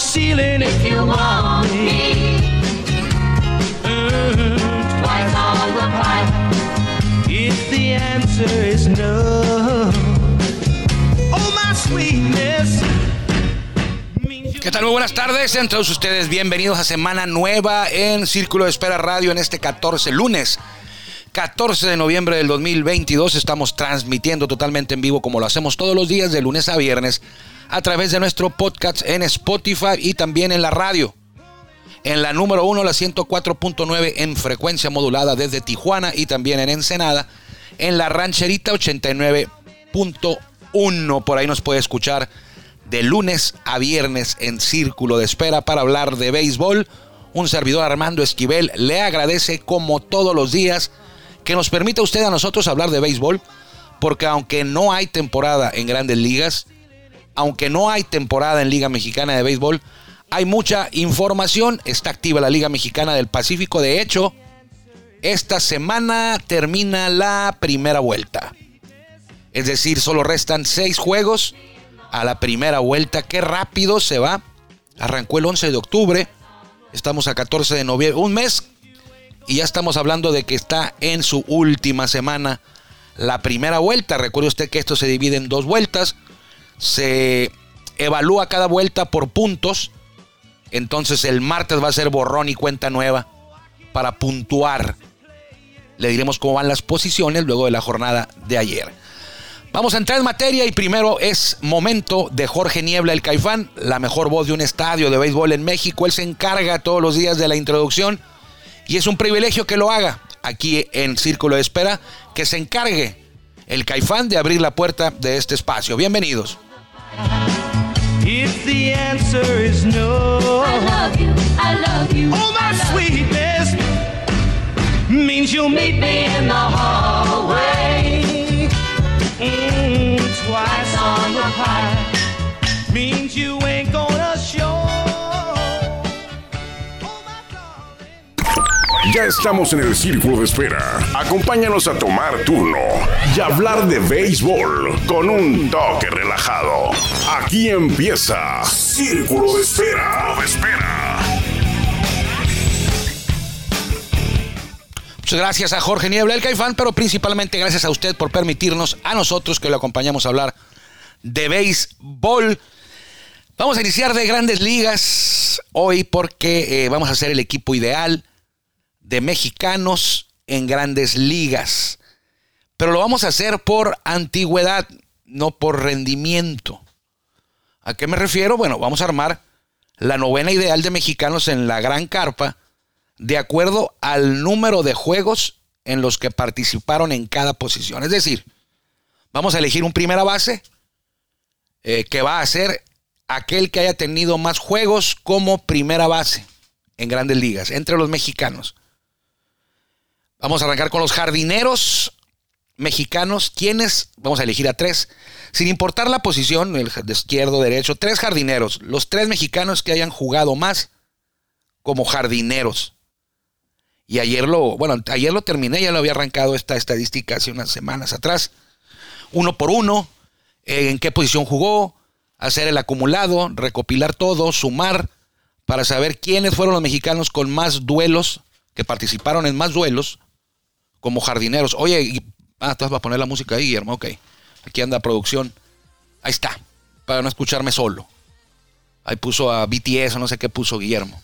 ceiling if you want me. Mm, twice on the pipe. If the answer is no. Oh, my sweetness. ¿Qué tal? Muy buenas tardes. Sean todos ustedes bienvenidos a Semana Nueva en Círculo de Espera Radio en este 14 lunes. 14 de noviembre del 2022 estamos transmitiendo totalmente en vivo como lo hacemos todos los días de lunes a viernes a través de nuestro podcast en Spotify y también en la radio. En la número 1, la 104.9 en frecuencia modulada desde Tijuana y también en Ensenada. En la rancherita 89.1. Por ahí nos puede escuchar de lunes a viernes en Círculo de Espera para hablar de béisbol. Un servidor Armando Esquivel le agradece como todos los días que nos permita usted a nosotros hablar de béisbol, porque aunque no hay temporada en grandes ligas, aunque no hay temporada en Liga Mexicana de Béisbol, hay mucha información. Está activa la Liga Mexicana del Pacífico. De hecho, esta semana termina la primera vuelta. Es decir, solo restan seis juegos a la primera vuelta. Qué rápido se va. Arrancó el 11 de octubre. Estamos a 14 de noviembre. Un mes. Y ya estamos hablando de que está en su última semana la primera vuelta. Recuerde usted que esto se divide en dos vueltas. Se evalúa cada vuelta por puntos. Entonces el martes va a ser borrón y cuenta nueva para puntuar. Le diremos cómo van las posiciones luego de la jornada de ayer. Vamos a entrar en materia y primero es momento de Jorge Niebla, el Caifán, la mejor voz de un estadio de béisbol en México. Él se encarga todos los días de la introducción y es un privilegio que lo haga aquí en Círculo de Espera, que se encargue el Caifán de abrir la puerta de este espacio. Bienvenidos. If the answer is no, I love you, I love you. oh my sweetness means you'll meet me in the hallway. Mm, twice on the pie means you ain't gonna Ya estamos en el círculo de espera. Acompáñanos a tomar turno y hablar de béisbol con un toque relajado. Aquí empieza Círculo de Espera. De espera. Muchas gracias a Jorge Niebla, el Caifán, pero principalmente gracias a usted por permitirnos a nosotros que lo acompañamos a hablar de béisbol. Vamos a iniciar de grandes ligas hoy porque eh, vamos a hacer el equipo ideal de mexicanos en grandes ligas. Pero lo vamos a hacer por antigüedad, no por rendimiento. ¿A qué me refiero? Bueno, vamos a armar la novena ideal de mexicanos en la gran carpa de acuerdo al número de juegos en los que participaron en cada posición. Es decir, vamos a elegir un primera base eh, que va a ser aquel que haya tenido más juegos como primera base en grandes ligas, entre los mexicanos. Vamos a arrancar con los jardineros mexicanos, quienes, vamos a elegir a tres, sin importar la posición, el de izquierdo, derecho, tres jardineros, los tres mexicanos que hayan jugado más como jardineros. Y ayer lo, bueno, ayer lo terminé, ya lo había arrancado esta estadística hace unas semanas atrás. Uno por uno, eh, en qué posición jugó, hacer el acumulado, recopilar todo, sumar, para saber quiénes fueron los mexicanos con más duelos, que participaron en más duelos, como jardineros. Oye, y, ah, tú vas a poner la música ahí, Guillermo, ok. Aquí anda producción. Ahí está, para no escucharme solo. Ahí puso a BTS o no sé qué puso Guillermo.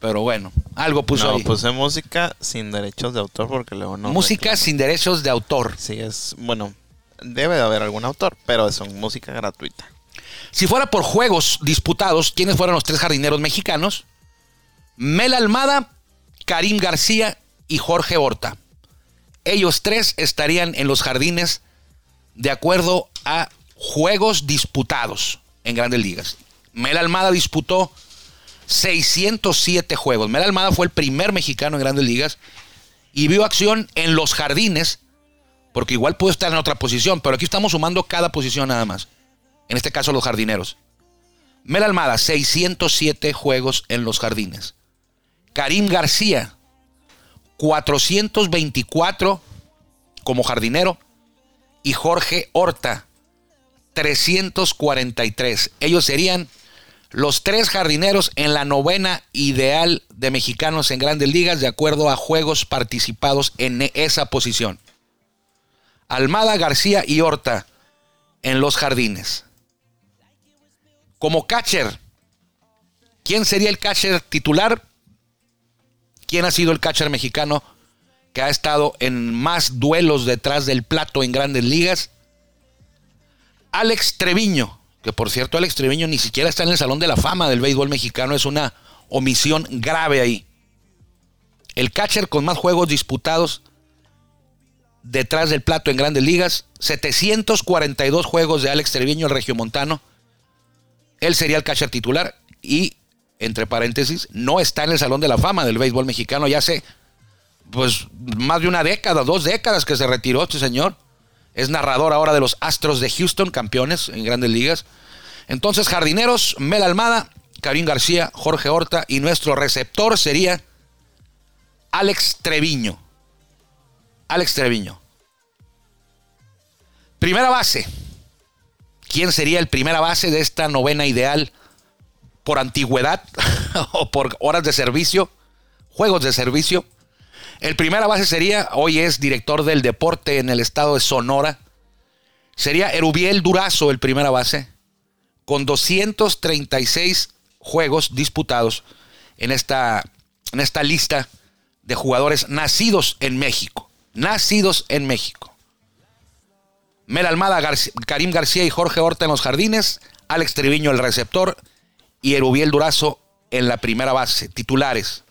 Pero bueno, algo puso no, ahí. puse música sin derechos de autor porque luego no. música sin derechos de autor. Sí, es. Bueno, debe de haber algún autor, pero es un- música gratuita. Si fuera por juegos disputados, ¿quiénes fueron los tres jardineros mexicanos? Mel Almada, Karim García y Jorge Horta. Ellos tres estarían en los jardines de acuerdo a juegos disputados en grandes ligas. Mel Almada disputó 607 juegos. Mel Almada fue el primer mexicano en grandes ligas y vio acción en los jardines Porque igual puede estar en otra posición, pero aquí estamos sumando cada posición nada más. En este caso, los jardineros. Mel Almada, 607 juegos en los jardines. Karim García, 424 como jardinero. Y Jorge Horta, 343. Ellos serían los tres jardineros en la novena ideal de mexicanos en grandes ligas de acuerdo a juegos participados en esa posición. Almada, García y Horta en los jardines. Como catcher, ¿quién sería el catcher titular? ¿Quién ha sido el catcher mexicano que ha estado en más duelos detrás del plato en grandes ligas? Alex Treviño, que por cierto Alex Treviño ni siquiera está en el Salón de la Fama del béisbol mexicano, es una omisión grave ahí. El catcher con más juegos disputados detrás del plato en grandes ligas, 742 juegos de Alex Treviño, el regiomontano. Él sería el catcher titular y, entre paréntesis, no está en el Salón de la Fama del béisbol mexicano ya hace, pues, más de una década, dos décadas que se retiró este señor. Es narrador ahora de los Astros de Houston, campeones en grandes ligas. Entonces, jardineros, Mel Almada, Karim García, Jorge Horta y nuestro receptor sería Alex Treviño. Alex Treviño. Primera base. ¿Quién sería el primera base de esta novena ideal por antigüedad o por horas de servicio? Juegos de servicio. El primera base sería, hoy es director del deporte en el estado de Sonora. Sería Erubiel Durazo el primera base, con 236 juegos disputados en esta, en esta lista de jugadores nacidos en México. Nacidos en México. Mel Almada, Karim García y Jorge Horta en los jardines, Alex Treviño el receptor y Erubiel Durazo en la primera base, titulares.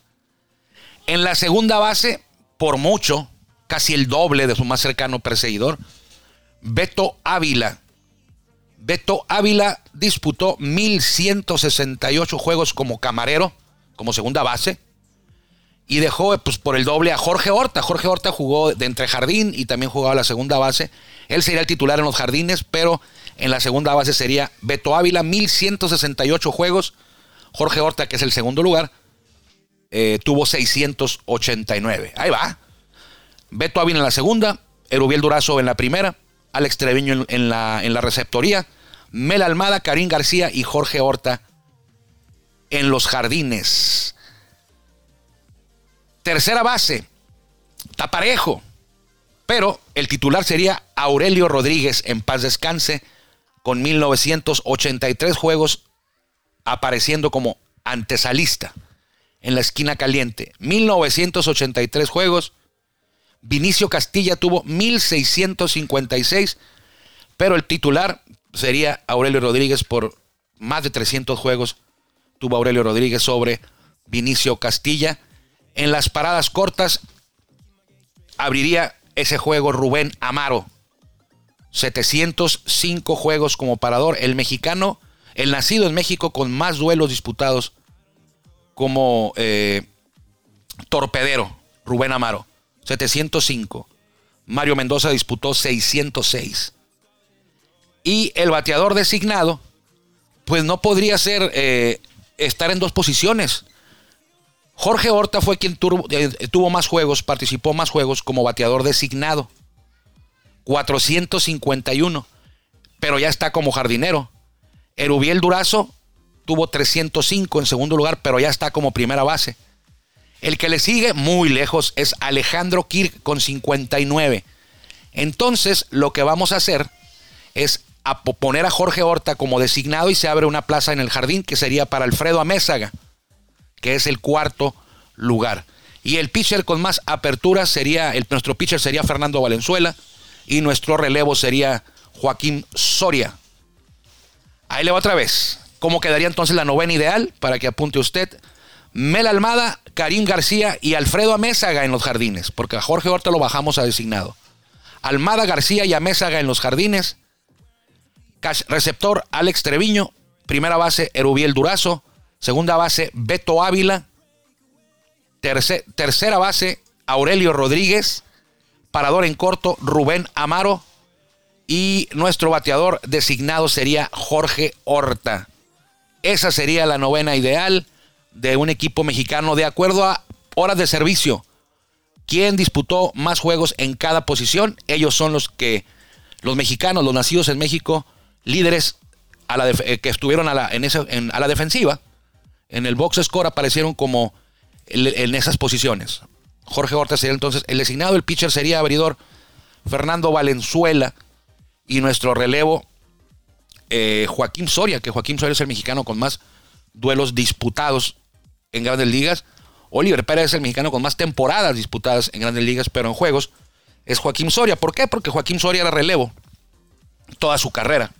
En la segunda base, por mucho, casi el doble de su más cercano perseguidor, Beto Ávila. Beto Ávila disputó 1168 juegos como camarero, como segunda base, y dejó pues, por el doble a Jorge Horta. Jorge Horta jugó de entre jardín y también jugaba la segunda base. Él sería el titular en los jardines, pero en la segunda base sería Beto Ávila, 1168 juegos. Jorge Horta, que es el segundo lugar, eh, tuvo 689. Ahí va. Beto Ávila en la segunda, Erubiel Durazo en la primera, Alex Treviño en, la, en la receptoría, Mel Almada, Karim García y Jorge Horta en los jardines. Tercera base, está parejo, pero el titular sería Aurelio Rodríguez en paz descanse, con 1983 juegos apareciendo como antesalista en la esquina caliente. 1983 juegos. Vinicio Castilla tuvo 1656, pero el titular sería Aurelio Rodríguez por más de 300 juegos. Tuvo Aurelio Rodríguez sobre Vinicio Castilla. En las paradas cortas abriría ese juego Rubén Amaro. 705 juegos como parador. El mexicano, el nacido en México con más duelos disputados como eh, torpedero, Rubén Amaro, 705. Mario Mendoza disputó 606. Y el bateador designado, pues no podría ser eh, estar en dos posiciones. Jorge Horta fue quien eh, tuvo más juegos, participó más juegos como bateador designado. 451. Pero ya está como jardinero. Erubiel Durazo tuvo 305 en segundo lugar, pero ya está como primera base. El que le sigue muy lejos es Alejandro Kirk con 59. Entonces, lo que vamos a hacer es poner a Jorge Horta como designado y se abre una plaza en el jardín que sería para Alfredo Amézaga, que es el cuarto lugar. Y el pitcher con más apertura sería, el, nuestro pitcher sería Fernando Valenzuela y nuestro relevo sería Joaquín Soria. Ahí le va otra vez. ¿Cómo quedaría entonces la novena ideal? Para que apunte usted. Mel Almada, Karim García y Alfredo Amézaga en los jardines, porque a Jorge Horta lo bajamos a designado. Almada, García y Amézaga en los jardines. Receptor Alex Treviño. Primera base Erubiel Durazo. Segunda base Beto Ávila. Terce- tercera base Aurelio Rodríguez. Parador en corto Rubén Amaro y nuestro bateador designado sería Jorge Horta. Esa sería la novena ideal de un equipo mexicano de acuerdo a horas de servicio. ¿Quién disputó más juegos en cada posición? Ellos son los que, los mexicanos, los nacidos en México, líderes eh, que estuvieron a la, en a la defensiva. En el box score aparecieron como en esas posiciones. Jorge Horta sería entonces el designado, el pitcher sería abridor Fernando Valenzuela y nuestro relevo eh, Joaquín Soria, que Joaquín Soria es el mexicano con más duelos disputados en grandes ligas. Oliver Pérez es el mexicano con más temporadas disputadas en grandes ligas, pero en juegos es Joaquín Soria. ¿Por qué? Porque Joaquín Soria era relevo toda su carrera.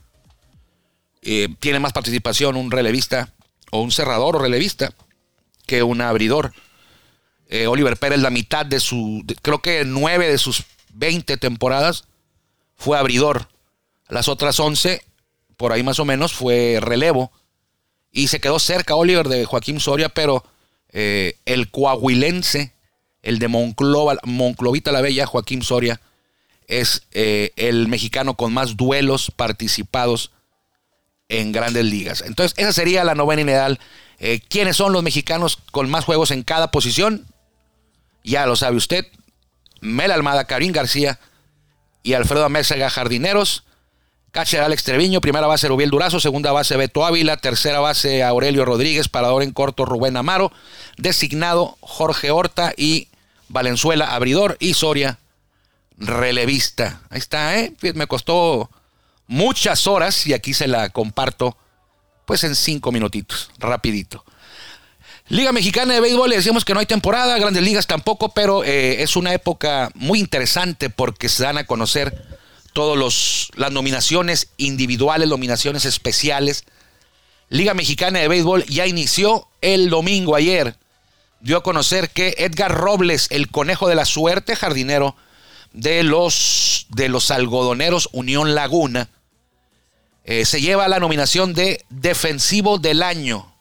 Eh, tiene más participación un relevista o un cerrador o relevista que un abridor. Eh, Oliver Pérez, la mitad de su, creo que nueve de sus 20 temporadas fue abridor. Las otras 11, por ahí más o menos, fue relevo. Y se quedó cerca Oliver de Joaquín Soria, pero eh, el coahuilense, el de Monclova, Monclovita la Bella, Joaquín Soria, es eh, el mexicano con más duelos participados en grandes ligas. Entonces, esa sería la novena ideal. ¿Quiénes son los mexicanos con más juegos en cada posición? Ya lo sabe usted. Mel Almada, Karim García y Alfredo Amézaga Jardineros. Catcher Alex Treviño, primera base Rubiel Durazo, segunda base Beto Ávila, tercera base Aurelio Rodríguez, parador en corto Rubén Amaro, designado Jorge Horta y Valenzuela abridor y Soria relevista. Ahí está, ¿eh? Me costó muchas horas y aquí se la comparto pues en cinco minutitos, rapidito. Liga Mexicana de Béisbol, le decíamos que no hay temporada, grandes ligas tampoco, pero eh, es una época muy interesante porque se dan a conocer todas las nominaciones individuales, nominaciones especiales. Liga Mexicana de Béisbol ya inició el domingo ayer. Dio a conocer que Edgar Robles, el conejo de la suerte, jardinero de los, de los algodoneros Unión Laguna, eh, se lleva la nominación de defensivo del año.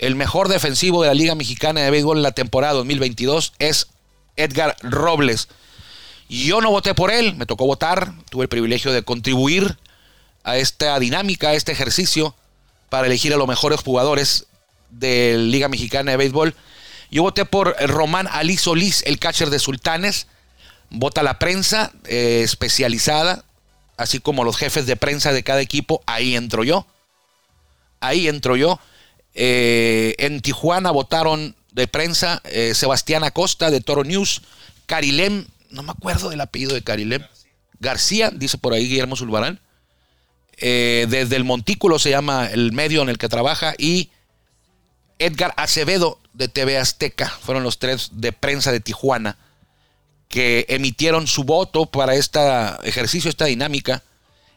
El mejor defensivo de la Liga Mexicana de Béisbol en la temporada 2022 es Edgar Robles. Yo no voté por él, me tocó votar, tuve el privilegio de contribuir a esta dinámica, a este ejercicio, para elegir a los mejores jugadores de Liga Mexicana de Béisbol. Yo voté por Román Ali Solís, el catcher de Sultanes. Vota la prensa eh, especializada, así como los jefes de prensa de cada equipo. Ahí entro yo. Ahí entro yo. Eh, en Tijuana votaron de prensa eh, Sebastián Acosta de Toro News, Carilem, no me acuerdo del apellido de Carilem, García, dice por ahí Guillermo Zulbarán. Eh, desde el Montículo se llama el medio en el que trabaja y Edgar Acevedo de TV Azteca. Fueron los tres de prensa de Tijuana que emitieron su voto para este ejercicio, esta dinámica,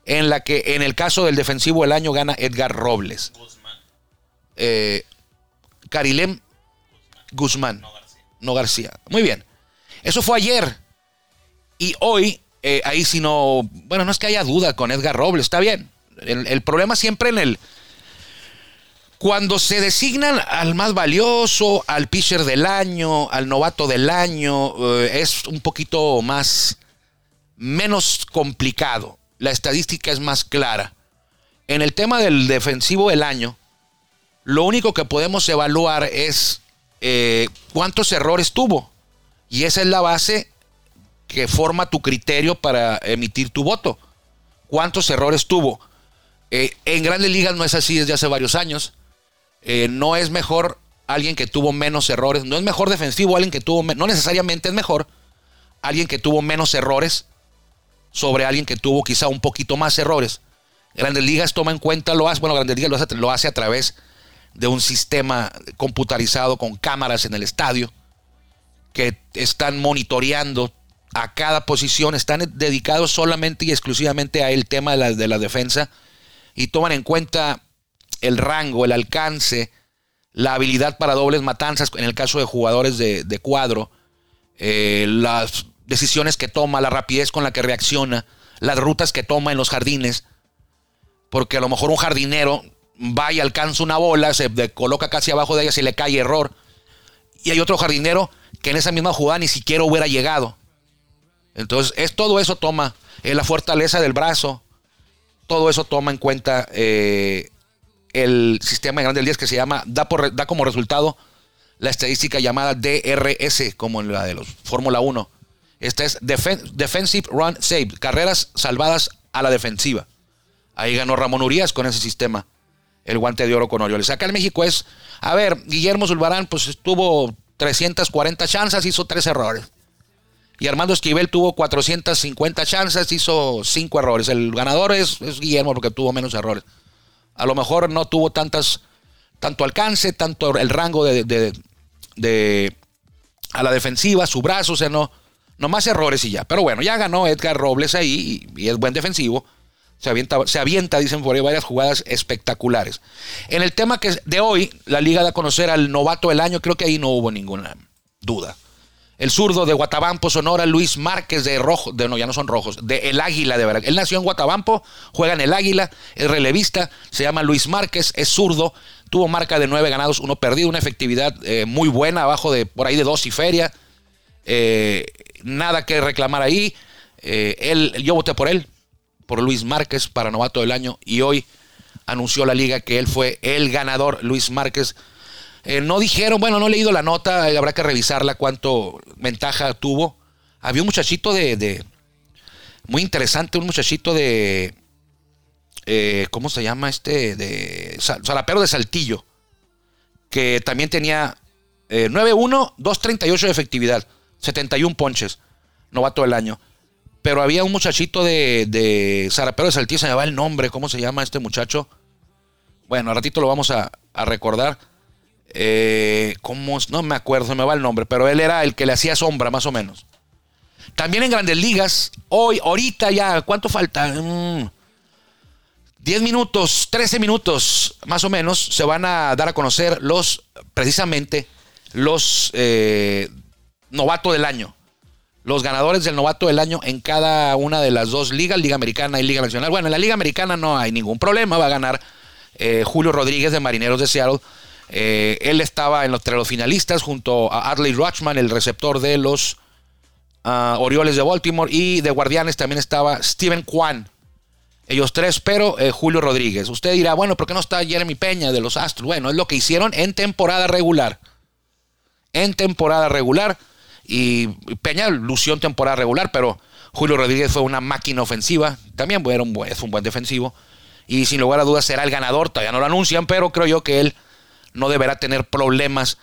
en la que en el caso del defensivo del año gana Edgar Robles. Eh, Carilem Guzmán. No García. Muy bien. Eso fue ayer. Y hoy, eh, ahí si no. Bueno, no es que haya duda con Edgar Robles, está bien. El, el problema siempre en el. Cuando se designan al más valioso, al pitcher del año, al novato del año, eh, es un poquito más. menos complicado. La estadística es más clara. En el tema del defensivo del año, lo único que podemos evaluar es eh, cuántos errores tuvo. Y esa es la base que forma tu criterio para emitir tu voto. ¿Cuántos errores tuvo? Eh, en grandes ligas no es así desde hace varios años. Eh, no es mejor alguien que tuvo menos errores. No es mejor defensivo alguien que tuvo... No necesariamente es mejor alguien que tuvo menos errores sobre alguien que tuvo quizá un poquito más errores. Grandes Ligas toma en cuenta, lo hace, bueno, Grandes Ligas lo hace, lo hace a través de un sistema computarizado con cámaras en el estadio que están monitoreando a cada posición, están dedicados solamente y exclusivamente a el tema de la, de la defensa y toman en cuenta el rango, el alcance, la habilidad para dobles matanzas en el caso de jugadores de, de cuadro, eh, las decisiones que toma, la rapidez con la que reacciona, las rutas que toma en los jardines, porque a lo mejor un jardinero va y alcanza una bola, se coloca casi abajo de ella, se le cae error, y hay otro jardinero que en esa misma jugada ni siquiera hubiera llegado. Entonces, es, todo eso toma eh, la fortaleza del brazo, todo eso toma en cuenta eh, el sistema de grandes ligas que se llama, da, da como resultado la estadística llamada DRS, como en la de los Fórmula 1. Esta es defen- Defensive Run Save, carreras salvadas a la defensiva. Ahí ganó Ramón Urias con ese sistema, el guante de oro con Orioles. Acá en México es, a ver, Guillermo Zulbarán pues tuvo 340 chances, hizo tres errores. Y Armando Esquivel tuvo 450 chances, hizo cinco errores. El ganador es, es Guillermo porque tuvo menos errores. A lo mejor no tuvo tantas, tanto alcance, tanto el rango de, de- a la defensiva, su brazo, o sea, no, no más errores y ya. Pero bueno, ya ganó Edgar Robles ahí y es buen defensivo. Se avienta, dicen por ahí, varias jugadas espectaculares. En el tema que de hoy, la liga da a conocer al novato del año, creo que ahí no hubo ninguna duda. El zurdo de Guatabampo, Sonora, Luis Márquez de Rojo, de no, ya no son rojos, de El Águila de Veracruz. Él nació en Guatabampo, juega en El Águila, es relevista, se llama Luis Márquez, es zurdo, tuvo marca de nueve ganados, uno perdido, una efectividad eh, muy buena, abajo de por ahí de dos y feria. Eh, nada que reclamar ahí. Eh, él, yo voté por él, por Luis Márquez para novato del año y hoy anunció la liga que él fue el ganador, Luis Márquez. Eh, no dijeron, bueno, no he leído la nota, eh, habrá que revisarla cuánto ventaja tuvo. Había un muchachito de, muy interesante, un muchachito de, eh, ¿cómo se llama este? De Sa- Zarapero de Saltillo, que también tenía eh, 9-1, 2.38 de efectividad, 71 ponches, novato del año. Pero había un muchachito de, de Zarapero de Saltillo, se va el nombre, ¿cómo se llama este muchacho? Bueno, al ratito lo vamos a, recordar. Eh, ¿cómo? No me acuerdo, se me va el nombre, pero él era el que le hacía sombra, más o menos. También en Grandes Ligas, hoy, ahorita ya, ¿cuánto falta? Mm, 10 minutos, 13 minutos, más o menos, se van a dar a conocer los, precisamente, los eh, novato del año. Los ganadores del novato del año en cada una de las dos ligas, Liga Americana y Liga Nacional. Bueno, en la Liga Americana no hay ningún problema, va a ganar eh, Julio Rodríguez de Marineros de Seattle. Eh, él estaba en los, entre los finalistas junto a Adley Rutschman, el receptor de los ah, Orioles de Baltimore, y de Guardianes también estaba Steven Kwan. Ellos tres, pero eh, Julio Rodríguez. Usted dirá, bueno, ¿por qué no está Jeremy Peña de los Astros? Bueno, es lo que hicieron en temporada regular. En temporada regular. Y Peña lució en temporada regular, pero Julio Rodríguez fue una máquina ofensiva. También era un buen, es un buen defensivo. Y sin lugar a dudas será el ganador. Todavía no lo anuncian, pero creo yo que él no deberá tener problemas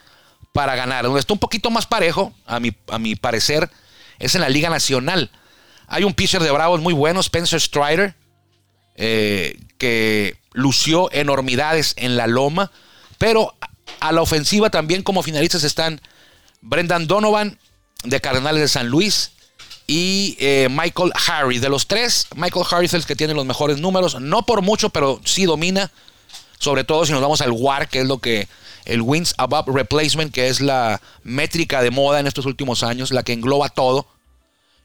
para ganar. Donde está un poquito más parejo, a mi, a mi parecer, es en la Liga Nacional. Hay un pitcher de Bravos muy bueno, Spencer Strider, eh, que lució enormidades en la loma, pero a la ofensiva también como finalistas están Brendan Donovan de Cardenales de San Luis y eh, Michael Harry. De los tres, Michael Harry es el que tiene los mejores números, no por mucho, pero sí domina, sobre todo si nos vamos al WAR, que es lo que el Wins Above Replacement, que es la métrica de moda en estos últimos años, la que engloba todo.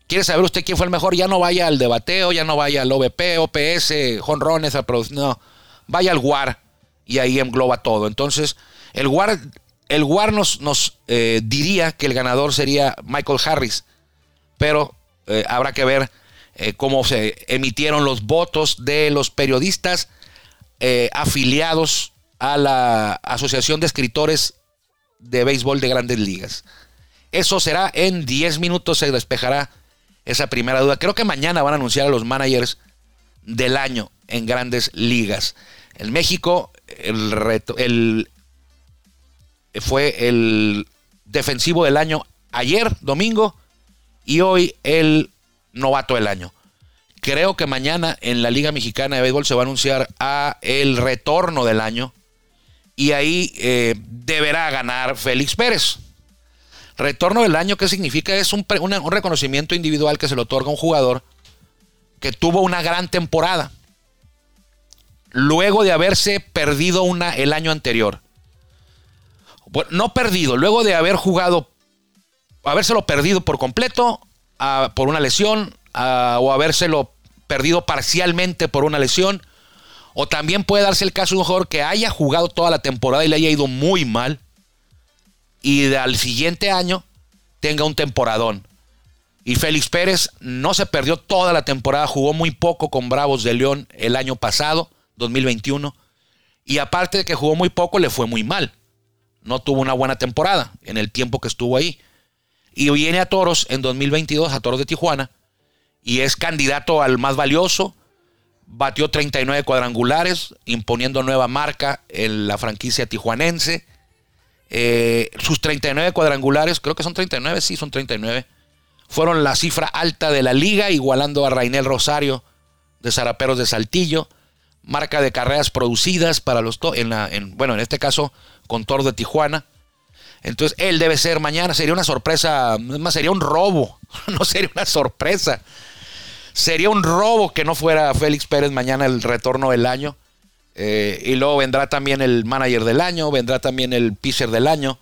¿Quiere saber usted quién fue el mejor? Ya no vaya al debateo, ya no vaya al OVP, OPS, jonrones, no, vaya al WAR y ahí engloba todo. Entonces, el WAR, el WAR nos, eh, diría que el ganador sería Michael Harris, pero eh, habrá que ver eh, cómo se emitieron los votos de los periodistas afiliados a la Asociación de Escritores de Béisbol de Grandes Ligas. Eso será en 10 minutos, se despejará esa primera duda. Creo que mañana van a anunciar a los managers del año en grandes ligas. En México, el reto, el, fue el defensivo del año ayer, domingo, y hoy el novato del año. Creo que mañana en la Liga Mexicana de Béisbol se va a anunciar a el retorno del año y ahí eh, deberá ganar Félix Pérez. Retorno del año, ¿qué significa? Es un, un reconocimiento individual que se le otorga a un jugador que tuvo una gran temporada luego de haberse perdido una el año anterior. Bueno, no perdido, luego de haber jugado, habérselo perdido por completo por una lesión o habérselo perdido parcialmente por una lesión. O también puede darse el caso de un jugador que haya jugado toda la temporada y le haya ido muy mal y al siguiente año tenga un temporadón. Y Félix Pérez no se perdió toda la temporada, jugó muy poco con Bravos de León el año pasado, 2021. Y aparte de que jugó muy poco, le fue muy mal. No tuvo una buena temporada en el tiempo que estuvo ahí. Y viene a Toros en 2022, a Toros de Tijuana, y es candidato al más valioso. Batió 39 cuadrangulares, imponiendo nueva marca en la franquicia tijuanense. Eh, sus 39 cuadrangulares, creo que son 39, sí, son 39, fueron la cifra alta de la liga, igualando a Rainel Rosario de Zaraperos de Saltillo. Marca de carreras producidas para los en, en bueno, en este caso con Toro de Tijuana. Entonces, él debe ser mañana. Sería una sorpresa, más sería un robo. No sería una sorpresa. Sería un robo que no fuera Félix Pérez mañana el retorno del año. Eh, y luego vendrá también el manager del año, vendrá también el pitcher del año,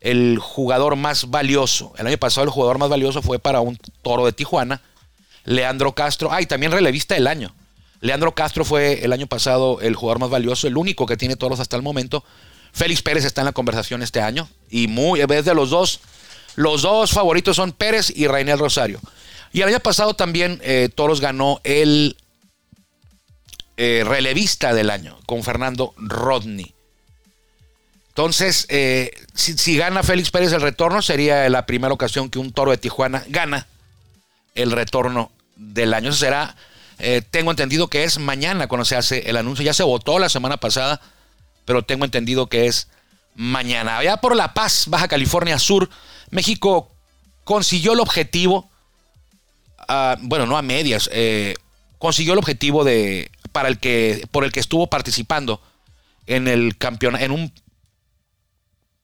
el jugador más valioso. El año pasado el jugador más valioso fue para un toro de Tijuana, Leandro Castro. Ah, también relevista del año. Leandro Castro fue el año pasado el jugador más valioso, el único que tiene toros hasta el momento. Félix Pérez está en la conversación este año. Y muy, en vez de los dos, los dos favoritos son Pérez y Rainel Rosario. Y el año pasado también eh, Toros ganó el eh, relevista del año con Fernando Rodney. Entonces, eh, si, gana Félix Pérez el retorno, sería la primera ocasión que un toro de Tijuana gana el retorno del año. Eso será, tengo entendido que es mañana cuando se hace el anuncio. Ya se votó la semana pasada pero tengo entendido que es mañana. Allá por La Paz, Baja California Sur, México consiguió el objetivo, bueno, no a medias, eh, consiguió el objetivo de, para el que, por el que estuvo participando en el campeonato, en un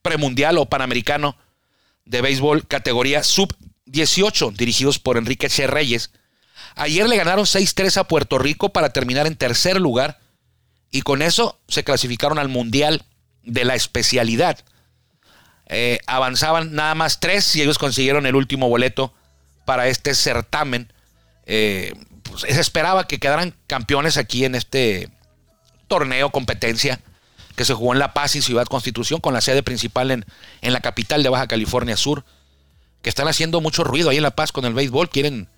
premundial o panamericano de béisbol categoría sub-18, dirigidos por Enrique Che Reyes. Ayer le ganaron 6-3 a Puerto Rico para terminar en tercer lugar y con eso se clasificaron al Mundial de la especialidad. Eh, avanzaban nada más tres y ellos consiguieron el último boleto para este certamen. Eh, pues, se esperaba que quedaran campeones aquí en este torneo, competencia, que se jugó en La Paz y Ciudad Constitución, con la sede principal en, en la capital de Baja California Sur, que están haciendo mucho ruido ahí en La Paz con el béisbol, quieren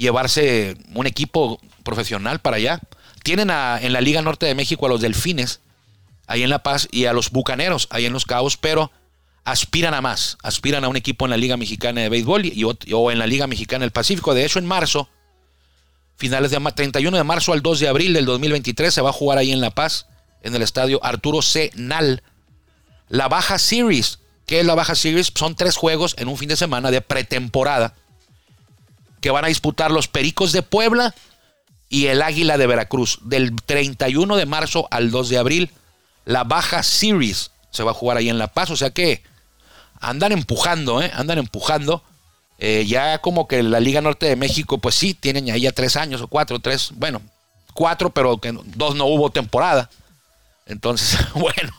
llevarse un equipo profesional para allá. Tienen en la Liga Norte de México a los Delfines, ahí en La Paz, y a los Bucaneros, ahí en Los Cabos, pero aspiran a más, aspiran a un equipo en la Liga Mexicana de Béisbol y, o en la Liga Mexicana del Pacífico. De hecho, en marzo, finales de 31 de marzo al 2 de abril del 2023, se va a jugar ahí en La Paz, en el estadio Arturo C. Nal, la Baja Series. ¿Qué es la Baja Series? Son tres juegos en un fin de semana de pretemporada que van a disputar los Pericos de Puebla y el Águila de Veracruz. Del 31 de marzo al 2 de abril, la Baja Series se va a jugar ahí en La Paz. O sea que andan empujando, ¿eh? Andan empujando. Eh, ya como que la Liga Norte de México, pues sí, tienen ahí ya tres años o cuatro, tres, bueno, cuatro, pero que dos no hubo temporada. Entonces, bueno,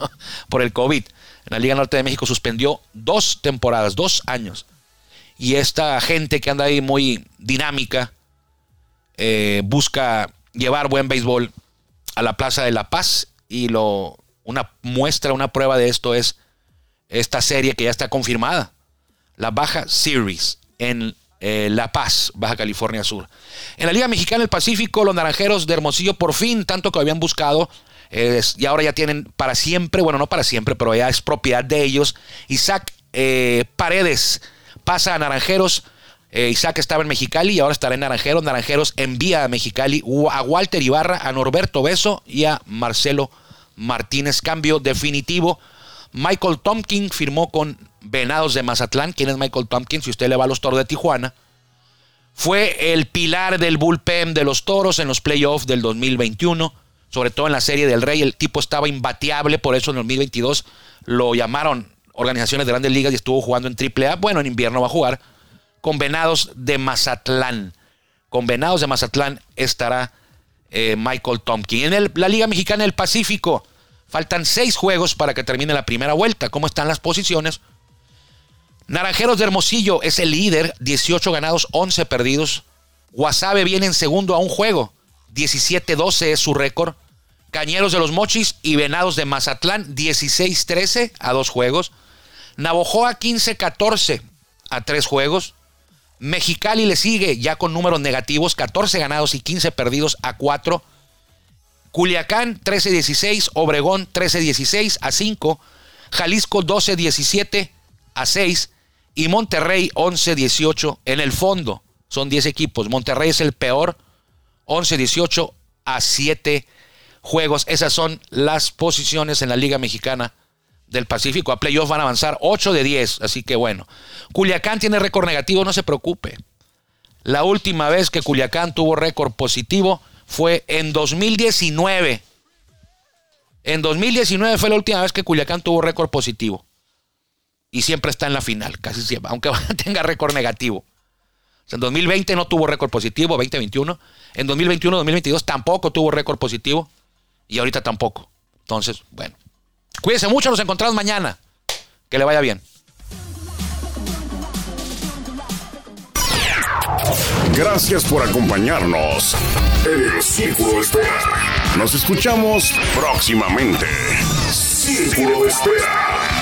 por el COVID. En la Liga Norte de México suspendió dos temporadas, dos años. Y esta gente que anda ahí muy dinámica, eh, busca llevar buen béisbol a la Plaza de la Paz y lo, una muestra, una prueba de esto es esta serie que ya está confirmada, la Baja Series en eh, La Paz, Baja California Sur. En la Liga Mexicana del Pacífico, los Naranjeros de Hermosillo por fin, tanto que habían buscado, y ahora ya tienen para siempre, bueno, no para siempre, pero ya es propiedad de ellos. Isaac eh, Paredes pasa a Naranjeros eh, Isaac estaba en Mexicali y ahora estará en Naranjeros. Naranjeros envía a Mexicali a Walter Ibarra, a Norberto Beso y a Marcelo Martínez. Cambio definitivo. Michael Tompkins firmó con Venados de Mazatlán. ¿Quién es Michael Tompkins? Si usted le va a los toros de Tijuana. Fue el pilar del bullpen de los toros en los playoffs del 2021. Sobre todo en la Serie del Rey. El tipo estaba imbateable. Por eso en el 2022 lo llamaron organizaciones de grandes ligas y estuvo jugando en AAA. Bueno, en invierno va a jugar con Venados de Mazatlán. Con Venados de Mazatlán estará eh, Michael Tompkins. En la Liga Mexicana del Pacífico faltan seis juegos para que termine la primera vuelta. ¿Cómo están las posiciones? Naranjeros de Hermosillo es el líder, 18 ganados, 11 perdidos. Guasave viene en segundo a un juego, 17-12 es su récord. Cañeros de los Mochis y Venados de Mazatlán, 16-13 a dos juegos. Navojoa 15-14 a tres juegos. Mexicali le sigue ya con números negativos, 14 ganados y 15 perdidos a 4. Culiacán 13-16, Obregón 13-16 a 5, Jalisco 12-17 a 6 y Monterrey 11-18 en el fondo. Son 10 equipos. Monterrey es el peor, 11-18 a 7 juegos. Esas son las posiciones en la Liga Mexicana del Pacífico. A playoff van a avanzar 8 de 10, así que bueno. Culiacán tiene récord negativo, no se preocupe. La última vez que Culiacán tuvo récord positivo fue en 2019. En 2019 fue la última vez que Culiacán tuvo récord positivo. Y siempre está en la final, casi siempre, aunque tenga récord negativo. O sea, en 2020 no tuvo récord positivo, 2021. En 2021, 2022 tampoco tuvo récord positivo. Y ahorita tampoco. Entonces, bueno. Cuídense mucho, nos encontramos mañana. Que le vaya bien. Gracias por acompañarnos en el Círculo de Espera. Nos escuchamos próximamente. Círculo de Espera.